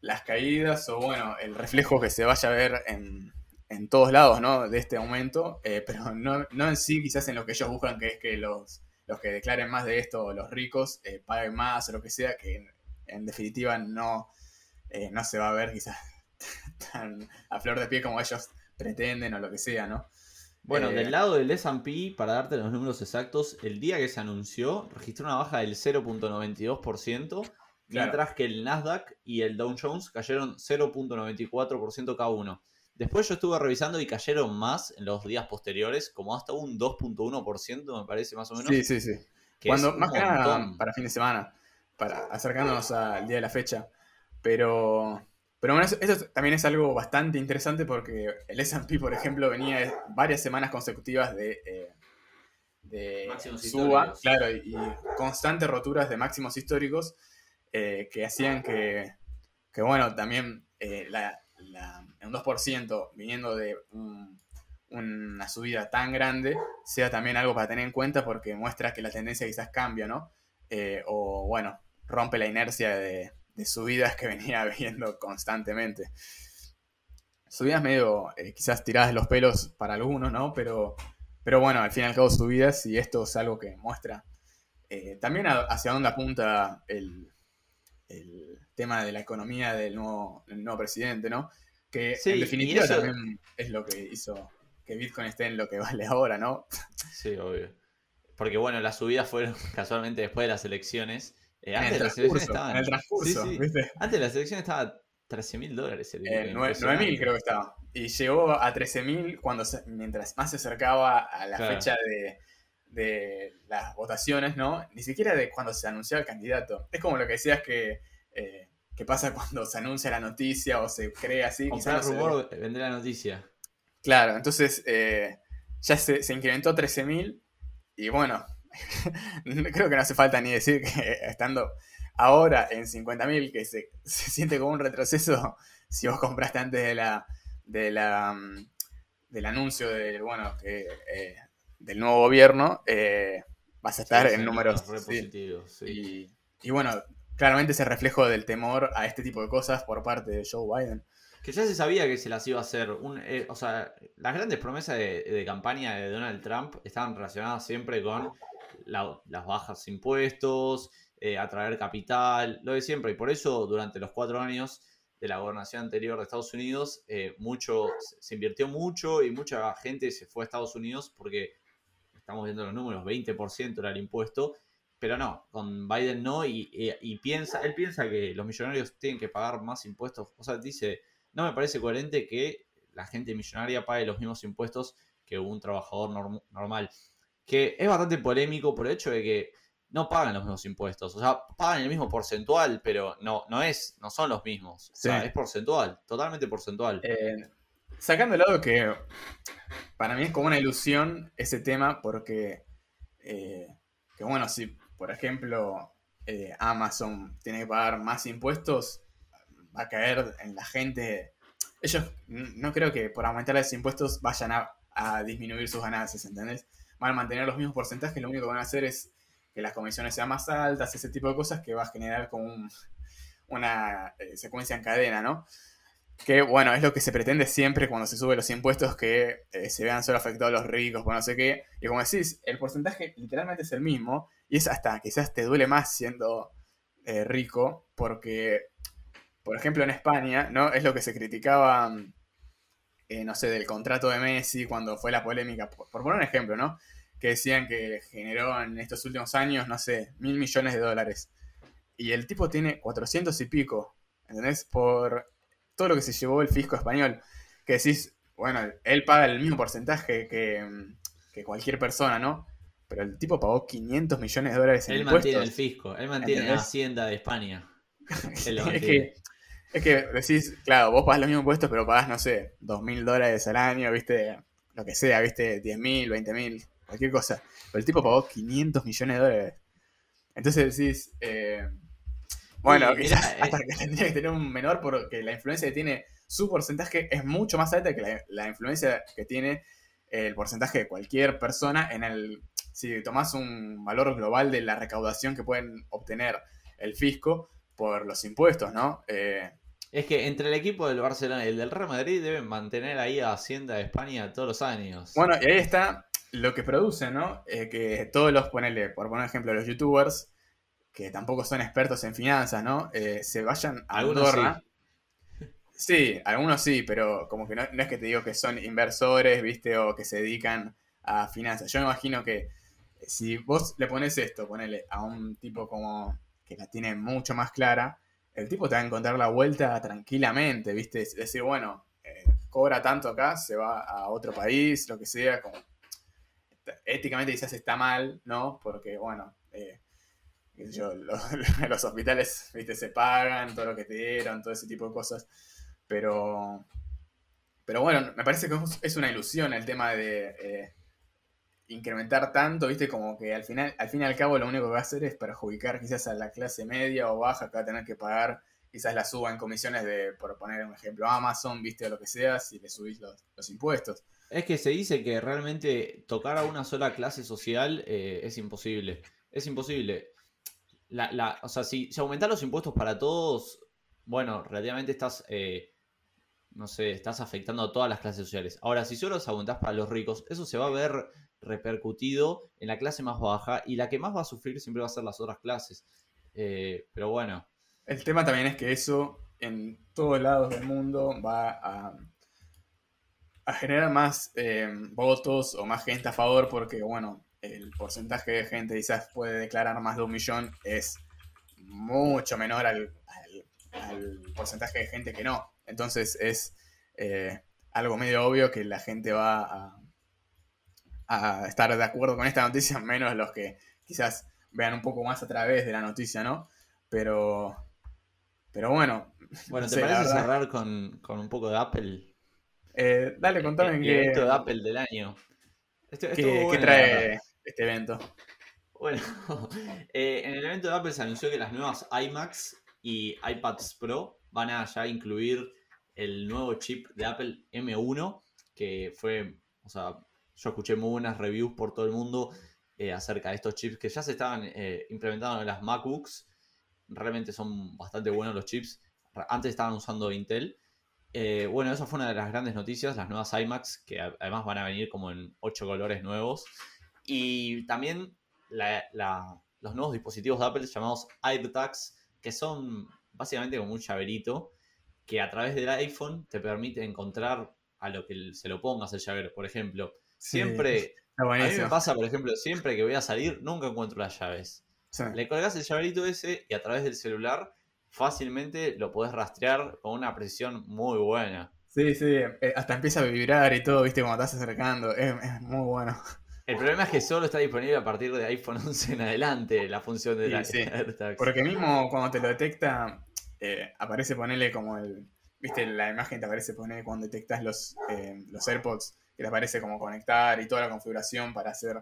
las caídas o, bueno, el reflejo que se vaya a ver en, en todos lados, ¿no? De este aumento, eh, pero no, no en sí quizás en lo que ellos buscan, que es que los, los que declaren más de esto, los ricos, eh, paguen más o lo que sea, que en, en definitiva no, eh, no se va a ver quizás tan a flor de pie como ellos pretenden o lo que sea, ¿no? Bueno, Eh, del lado del S&P, para darte los números exactos, el día que se anunció registró una baja del 0.92%, mientras que el Nasdaq y el Dow Jones cayeron 0.94% cada uno. Después yo estuve revisando y cayeron más en los días posteriores, como hasta un 2.1% me parece más o menos. Sí, sí, sí. que Cuando, es un más que nada montón. para fin de semana, para acercándonos al día de la fecha. Pero, pero bueno, eso, eso también es algo bastante interesante porque el S&P, por ejemplo, venía varias semanas consecutivas de, eh, de Máximos suba, históricos. claro, y, y constantes roturas de máximos históricos eh, que hacían que, que, bueno, también eh, la, la- un 2% viniendo de un- una subida tan grande sea también algo para tener en cuenta porque muestra que la tendencia quizás cambia, ¿no? Eh, o bueno, rompe la inercia de, subidas que venía viendo constantemente. Subidas medio eh, quizás tiradas de los pelos para algunos, ¿no? Pero, pero bueno, al fin y al cabo subidas y esto es algo que muestra eh, también hacia dónde apunta el, el tema de la economía del nuevo, del nuevo presidente, ¿no? Que Sí, en definitiva eso- también es lo que hizo que Bitcoin esté en lo que vale ahora, ¿no? Sí, obvio. Porque bueno, las subidas fueron casualmente después de las elecciones. Eh, En antes de las elecciones estaban. en el transcurso, Sí, sí. ¿viste? Antes de las elecciones estaba 13 mil dólares el Eh, Bitcoin, nueve- impresionante. 9.000 creo que estaba. y llegó a 13.000 cuando se- mientras más se acercaba a la Claro. fecha de, de las votaciones, ¿no? Ni siquiera de cuando se anunciaba el candidato. Es como lo que decías que, eh, que pasa cuando se anuncia la noticia o se cree así. quizá Comprar no se ve. rumor, vendrá la noticia. Claro, entonces eh, ya se, se incrementó a 13.000 y bueno, creo que no hace falta ni decir que estando ahora en 50.000, que se, se siente como un retroceso si vos compraste antes de la, de la, mm, del anuncio del, bueno, que, eh, del nuevo gobierno, eh, vas a estar Sí, en números... sí. positivos, sí. Y, y bueno, claramente ese reflejo del temor a este tipo de cosas por parte de Joe Biden. Que ya se sabía que se las iba a hacer. Eh, o sea, las grandes promesas de, campaña de Donald Trump estaban relacionadas siempre con la- las bajas impuestos, eh, atraer capital, lo de siempre. Y por eso, durante los cuatro años de la gobernación anterior de Estados Unidos, eh, mucho, se invirtió mucho y mucha gente se fue a Estados Unidos porque estamos viendo los números, 20% era el impuesto. Pero no, con Biden no, y, y- y piensa, él piensa que los millonarios tienen que pagar más impuestos. O sea, dice, no me parece coherente que la gente millonaria pague los mismos impuestos que un trabajador norm- normal. Que es bastante polémico por el hecho de que no pagan los mismos impuestos. O sea, pagan el mismo porcentual, pero no, no es, no son los mismos. O sea, es porcentual, totalmente porcentual. Eh, sacando el lado que para mí es como una ilusión ese tema porque, eh, que bueno, si por ejemplo eh, Amazon tiene que pagar más impuestos, va a caer en la gente. Ellos no creo que por aumentar los impuestos vayan a, a disminuir sus ganancias, ¿entendés? Van a mantener los mismos porcentajes, lo único que van a hacer es que las comisiones sean más altas, ese tipo de cosas que va a generar como un- una eh, secuencia en cadena, ¿no? Que bueno, es lo que se pretende siempre cuando se suben los impuestos, que eh, se vean solo afectados los ricos, por no sé qué. Y como decís, el porcentaje literalmente es el mismo, y es hasta quizás te duele más siendo eh, rico, porque, por ejemplo, en España, ¿no? Es lo que se criticaba, eh, no sé, del contrato de Messi, cuando fue la polémica, por, por poner un ejemplo, ¿no? Que decían que generó en estos últimos años, no sé, mil millones de dólares. Y el tipo tiene 400 y pico, ¿entendés? Por todo lo que se llevó el fisco español. Que decís, bueno, él paga el mismo porcentaje que, que cualquier persona, ¿no? Pero el tipo pagó 500 millones de dólares en él impuestos. mantiene el fisco, él mantiene la hacienda de España. Él es, que, es que decís, claro, vos pagás los mismos impuestos, pero pagás, no sé, 2 mil dólares al año, viste, lo que sea, viste, 10 mil, 20 mil, cualquier cosa. Pero el tipo pagó 500 millones de dólares. Entonces decís, eh, bueno, Sí, quizás eh. hasta que tendría que tener un menor porque la influencia que tiene su porcentaje es mucho más alta que la, la influencia que tiene el porcentaje de cualquier persona en el... Si tomás un valor global de la recaudación que pueden obtener el fisco por los impuestos, ¿no? Eh, Es que entre el equipo del Barcelona y el del Real Madrid deben mantener ahí a Hacienda de España todos los años. Bueno, y ahí está lo que produce, ¿no? Eh, que todos los, ponele, por poner ejemplo, los youtubers, que tampoco son expertos en finanzas, ¿no? Eh, se vayan a Algunos Andorra. Sí. algunos sí, pero como que no, no es que te digo que son inversores, ¿viste? O que se dedican a finanzas. Yo me imagino que si vos le pones esto, ponele a un tipo como que la tiene mucho más clara, el tipo te va a encontrar la vuelta tranquilamente, ¿viste? Decir, bueno, eh, cobra tanto acá, se va a otro país, lo que sea, éticamente quizás está mal, ¿no? Porque, bueno, eh, yo, los, los hospitales, ¿viste? Se pagan, todo lo que te dieron, todo ese tipo de cosas, pero... Pero bueno, me parece que es una ilusión el tema de eh, incrementar tanto, ¿viste? Como que al final, al fin y al cabo lo único que va a hacer es perjudicar quizás a la clase media o baja que va a tener que pagar quizás la suba en comisiones de, por poner un ejemplo, Amazon, ¿viste? O lo que sea, si le subís los, los impuestos. Es que se dice que realmente tocar a una sola clase social eh, es imposible. Es imposible. La, la- o sea, si, si aumentar los impuestos para todos, bueno, relativamente estás, eh, no sé, estás afectando a todas las clases sociales. Ahora, si solo los aumentás para los ricos, eso se va a ver repercutido en la clase más baja y la que más va a sufrir siempre va a ser las otras clases. Eh, pero bueno, El tema también es que eso en todos lados del mundo va a, generar más eh, votos o más gente a favor porque, bueno, el porcentaje de gente quizás puede declarar más de un millón es mucho menor al porcentaje de gente que no. Entonces es... eh, algo medio obvio que la gente va a, a estar de acuerdo con esta noticia, menos los que quizás vean un poco más a través de la noticia, ¿no? Pero, pero bueno. Bueno, no ¿te sé, parece cerrar con, con un poco de Apple? Eh, dale, contame el qué, evento de Apple del año. Esto- qué- trae este evento. Bueno, eh, en el evento de Apple se anunció que las nuevas iMacs y iPads Pro van a ya incluir el nuevo chip de Apple M1, que fue, o sea, yo escuché muy buenas reviews por todo el mundo eh, acerca de estos chips que ya se estaban eh, implementando en las MacBooks. Realmente son bastante buenos los chips. Antes estaban usando Intel. Eh, bueno, eso fue una de las grandes noticias, las nuevas iMacs, que además van a venir como en 8 colores nuevos. Y también los nuevos dispositivos de Apple llamados AirTags, que son básicamente como un llaverito que a través del iPhone te permite encontrar a lo que se lo pongas el llavero. Por ejemplo, siempre, Está a mí me pasa, por ejemplo, siempre que voy a salir, nunca encuentro las llaves. Sí. Le colgás el llaverito ese y a través del celular fácilmente lo podés rastrear con una precisión muy buena. Sí, sí, eh, hasta empieza a vibrar y todo, viste, cuando estás acercando. Es, es muy bueno. El problema es que solo está disponible a partir de iPhone 11 en adelante la función de Sí, la sí. AirTags. Porque mismo cuando te lo detecta, eh, aparece ponerle como el. Viste, la imagen te aparece poner cuando detectas los, eh, los AirPods, que te aparece como conectar y toda la configuración para hacer.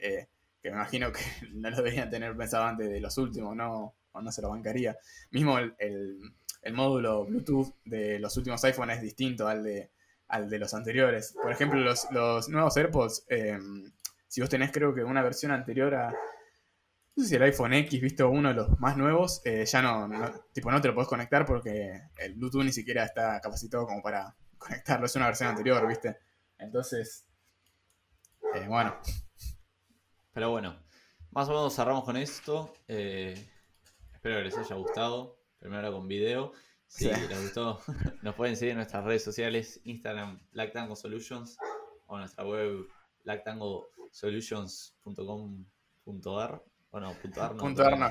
eh, que me imagino que no lo deberían tener pensado antes de los últimos, no, o no se lo bancaría. Mismo el, el- el módulo Bluetooth de los últimos iPhone es distinto al de, al de los anteriores. Por ejemplo, los, los nuevos AirPods, eh, si vos tenés creo que una versión anterior a, no sé si el iPhone X, visto uno de los más nuevos, eh, ya no, no- tipo, no te lo podés conectar porque el Bluetooth ni siquiera está capacitado como para conectarlo, es una versión anterior, ¿viste? Entonces, eh, bueno, Pero bueno, más o menos cerramos con esto. Eh, espero que les haya gustado. Primero con video. Si Sí. les gustó, nos pueden seguir en nuestras redes sociales, Instagram, Black Tango Solutions, o nuestra web blacktangosolutions.com.ar. O no, punto .ar no. punto ar no.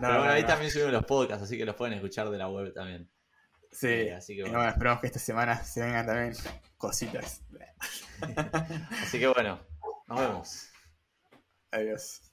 Pero bueno, ahí no. también subimos los podcasts, así que los pueden escuchar de la web también. Sí, Eh, así que bueno, esperamos que esta semana se vengan también cositas. Así que bueno, nos vemos. Adiós.